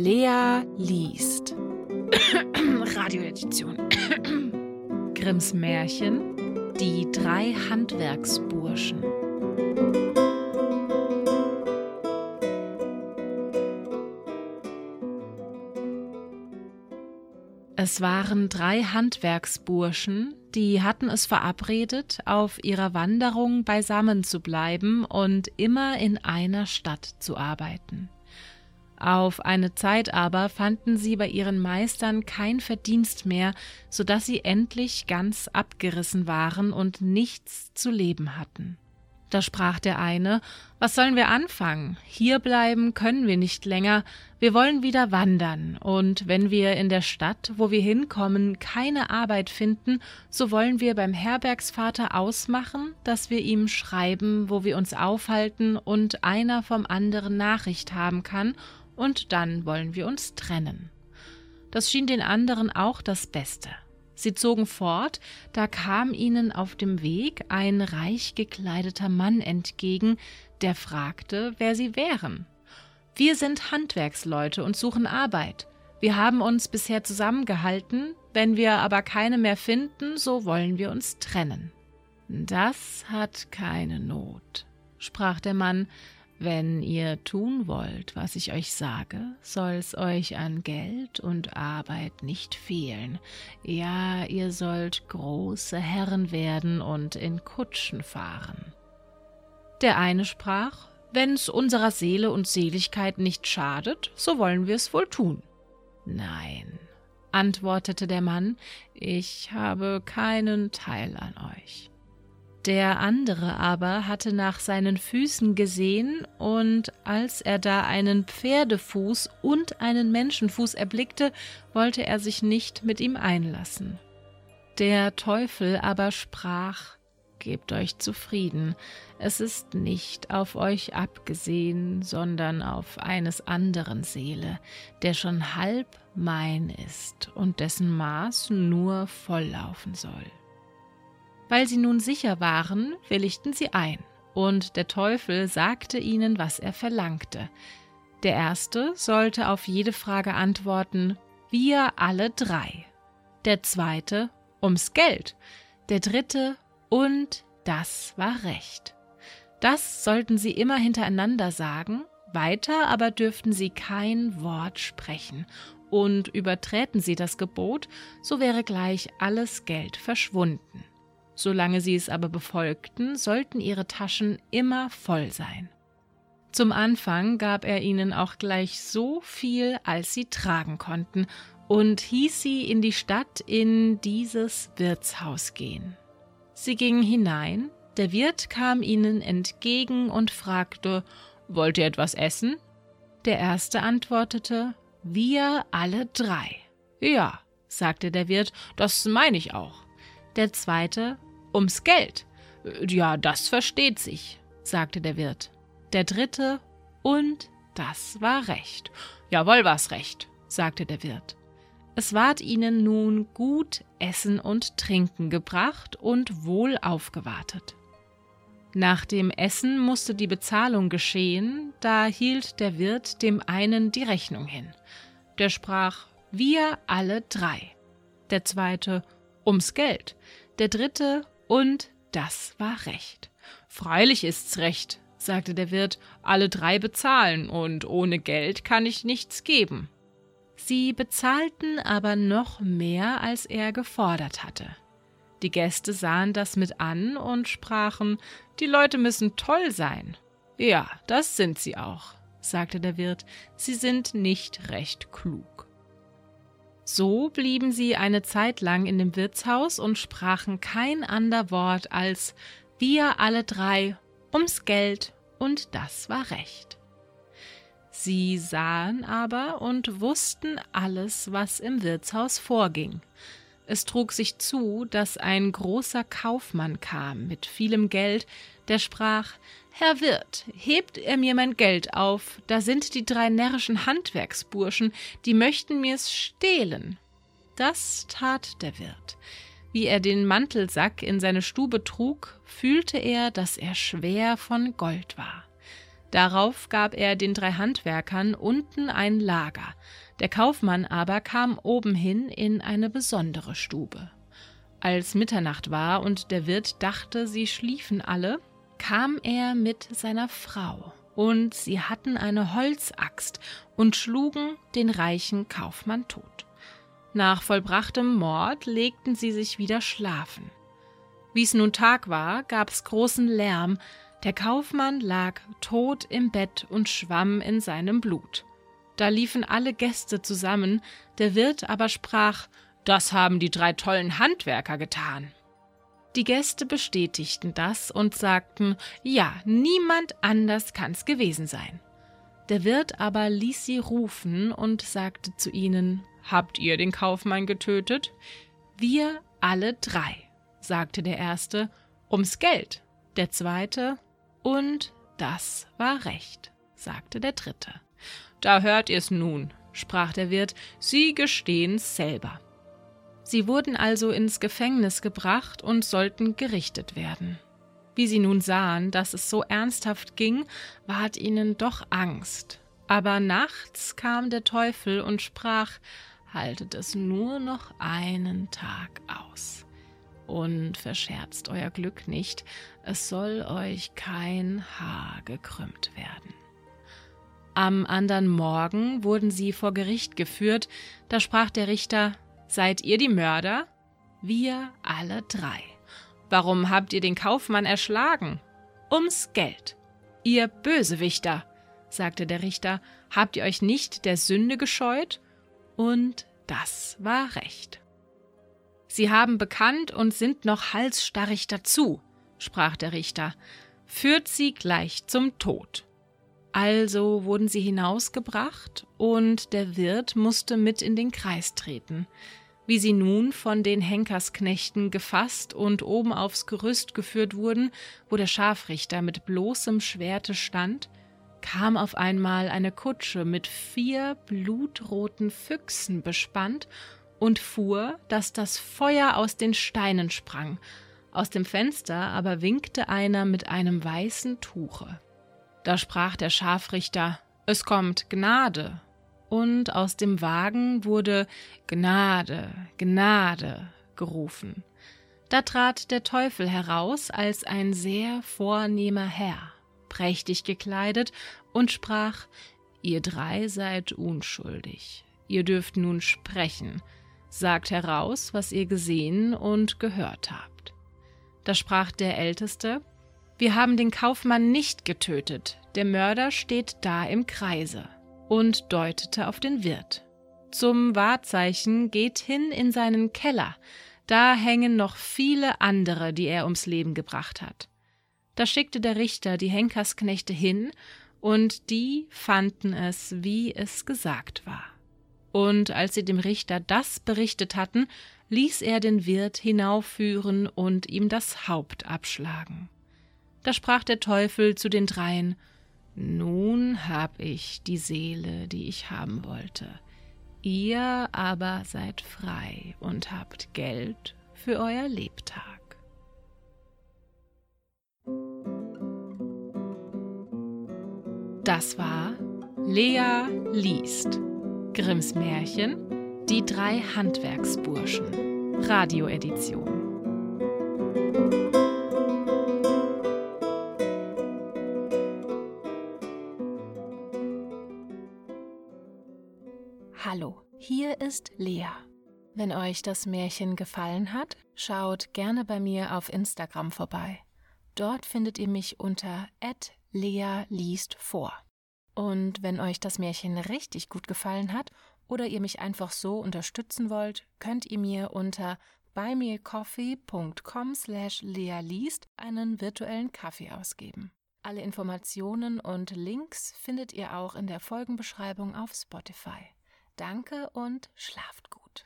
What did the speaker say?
Lea liest. Radioedition. Grimms Märchen. Die drei Handwerksburschen. Es waren drei Handwerksburschen, die hatten es verabredet, auf ihrer Wanderung beisammen zu bleiben und immer in einer Stadt zu arbeiten. Auf eine Zeit aber fanden sie bei ihren Meistern kein Verdienst mehr, so dass sie endlich ganz abgerissen waren und nichts zu leben hatten. Da sprach der eine Was sollen wir anfangen? Hier bleiben können wir nicht länger, wir wollen wieder wandern, und wenn wir in der Stadt, wo wir hinkommen, keine Arbeit finden, so wollen wir beim Herbergsvater ausmachen, dass wir ihm schreiben, wo wir uns aufhalten, und einer vom anderen Nachricht haben kann, und dann wollen wir uns trennen. Das schien den anderen auch das Beste. Sie zogen fort, da kam ihnen auf dem Weg ein reich gekleideter Mann entgegen, der fragte, wer sie wären. Wir sind Handwerksleute und suchen Arbeit. Wir haben uns bisher zusammengehalten, wenn wir aber keine mehr finden, so wollen wir uns trennen. Das hat keine Not, sprach der Mann, wenn ihr tun wollt, was ich euch sage, soll's euch an Geld und Arbeit nicht fehlen. Ja, ihr sollt große Herren werden und in Kutschen fahren. Der eine sprach, wenn's unserer Seele und Seligkeit nicht schadet, so wollen wir's wohl tun. Nein, antwortete der Mann, ich habe keinen Teil an euch. Der andere aber hatte nach seinen Füßen gesehen, und als er da einen Pferdefuß und einen Menschenfuß erblickte, wollte er sich nicht mit ihm einlassen. Der Teufel aber sprach Gebt euch zufrieden, es ist nicht auf euch abgesehen, sondern auf eines anderen Seele, der schon halb mein ist und dessen Maß nur volllaufen soll. Weil sie nun sicher waren, willigten sie ein, und der Teufel sagte ihnen, was er verlangte. Der erste sollte auf jede Frage antworten, wir alle drei. Der zweite ums Geld. Der dritte und das war recht. Das sollten sie immer hintereinander sagen, weiter aber dürften sie kein Wort sprechen, und überträten sie das Gebot, so wäre gleich alles Geld verschwunden. Solange sie es aber befolgten, sollten ihre Taschen immer voll sein. Zum Anfang gab er ihnen auch gleich so viel, als sie tragen konnten, und hieß sie in die Stadt in dieses Wirtshaus gehen. Sie gingen hinein, der Wirt kam ihnen entgegen und fragte, Wollt ihr etwas essen? Der erste antwortete, Wir alle drei. Ja, sagte der Wirt, das meine ich auch. Der zweite, Ums Geld. Ja, das versteht sich, sagte der Wirt. Der dritte, und das war recht. Jawohl, war's recht, sagte der Wirt. Es ward ihnen nun gut Essen und Trinken gebracht und wohl aufgewartet. Nach dem Essen musste die Bezahlung geschehen, da hielt der Wirt dem einen die Rechnung hin. Der sprach, wir alle drei. Der zweite, ums Geld. Der dritte, und das war recht. Freilich ist's recht, sagte der Wirt, alle drei bezahlen, und ohne Geld kann ich nichts geben. Sie bezahlten aber noch mehr, als er gefordert hatte. Die Gäste sahen das mit an und sprachen, die Leute müssen toll sein. Ja, das sind sie auch, sagte der Wirt, sie sind nicht recht klug. So blieben sie eine Zeit lang in dem Wirtshaus und sprachen kein ander Wort als wir alle drei ums Geld, und das war recht. Sie sahen aber und wussten alles, was im Wirtshaus vorging. Es trug sich zu, dass ein großer Kaufmann kam mit vielem Geld, der sprach Herr Wirt, hebt er mir mein Geld auf, da sind die drei närrischen Handwerksburschen, die möchten mir's stehlen. Das tat der Wirt. Wie er den Mantelsack in seine Stube trug, fühlte er, dass er schwer von Gold war. Darauf gab er den drei Handwerkern unten ein Lager, der Kaufmann aber kam oben hin in eine besondere Stube. Als Mitternacht war und der Wirt dachte, sie schliefen alle, kam er mit seiner Frau, und sie hatten eine Holzaxt und schlugen den reichen Kaufmann tot. Nach vollbrachtem Mord legten sie sich wieder schlafen. Wie es nun Tag war, gab's großen Lärm, der Kaufmann lag tot im Bett und schwamm in seinem Blut. Da liefen alle Gäste zusammen, der Wirt aber sprach Das haben die drei tollen Handwerker getan. Die Gäste bestätigten das und sagten Ja, niemand anders kann's gewesen sein. Der Wirt aber ließ sie rufen und sagte zu ihnen Habt ihr den Kaufmann getötet? Wir alle drei, sagte der erste, ums Geld, der zweite und das war recht, sagte der dritte. Da hört ihr's nun, sprach der Wirt, Sie gestehen's selber. Sie wurden also ins Gefängnis gebracht und sollten gerichtet werden. Wie sie nun sahen, dass es so ernsthaft ging, ward ihnen doch Angst. Aber nachts kam der Teufel und sprach, haltet es nur noch einen Tag aus und verscherzt euer Glück nicht, es soll euch kein Haar gekrümmt werden. Am andern Morgen wurden sie vor Gericht geführt, da sprach der Richter Seid ihr die Mörder? Wir alle drei. Warum habt ihr den Kaufmann erschlagen? Ums Geld. Ihr Bösewichter, sagte der Richter, habt ihr euch nicht der Sünde gescheut? Und das war recht. Sie haben bekannt und sind noch halsstarrig dazu, sprach der Richter, führt sie gleich zum Tod. Also wurden sie hinausgebracht, und der Wirt musste mit in den Kreis treten. Wie sie nun von den Henkersknechten gefasst und oben aufs Gerüst geführt wurden, wo der Scharfrichter mit bloßem Schwerte stand, kam auf einmal eine Kutsche mit vier blutroten Füchsen bespannt und fuhr, dass das Feuer aus den Steinen sprang, aus dem Fenster aber winkte einer mit einem weißen Tuche. Da sprach der Scharfrichter Es kommt Gnade, und aus dem Wagen wurde Gnade, Gnade gerufen. Da trat der Teufel heraus als ein sehr vornehmer Herr, prächtig gekleidet, und sprach Ihr drei seid unschuldig, ihr dürft nun sprechen, sagt heraus, was ihr gesehen und gehört habt. Da sprach der Älteste, wir haben den Kaufmann nicht getötet, der Mörder steht da im Kreise, und deutete auf den Wirt. Zum Wahrzeichen geht hin in seinen Keller, da hängen noch viele andere, die er ums Leben gebracht hat. Da schickte der Richter die Henkersknechte hin, und die fanden es, wie es gesagt war. Und als sie dem Richter das berichtet hatten, ließ er den Wirt hinaufführen und ihm das Haupt abschlagen. Da sprach der Teufel zu den dreien Nun hab ich die Seele, die ich haben wollte. Ihr aber seid frei und habt Geld für euer Lebtag. Das war Lea liest Grimms Märchen Die drei Handwerksburschen Radioedition Hallo, hier ist Lea. Wenn euch das Märchen gefallen hat, schaut gerne bei mir auf Instagram vorbei. Dort findet ihr mich unter @lea liest vor. Und wenn euch das Märchen richtig gut gefallen hat oder ihr mich einfach so unterstützen wollt, könnt ihr mir unter buymeacoffee.com slash lealiest einen virtuellen Kaffee ausgeben. Alle Informationen und Links findet ihr auch in der Folgenbeschreibung auf Spotify. Danke und schlaft gut.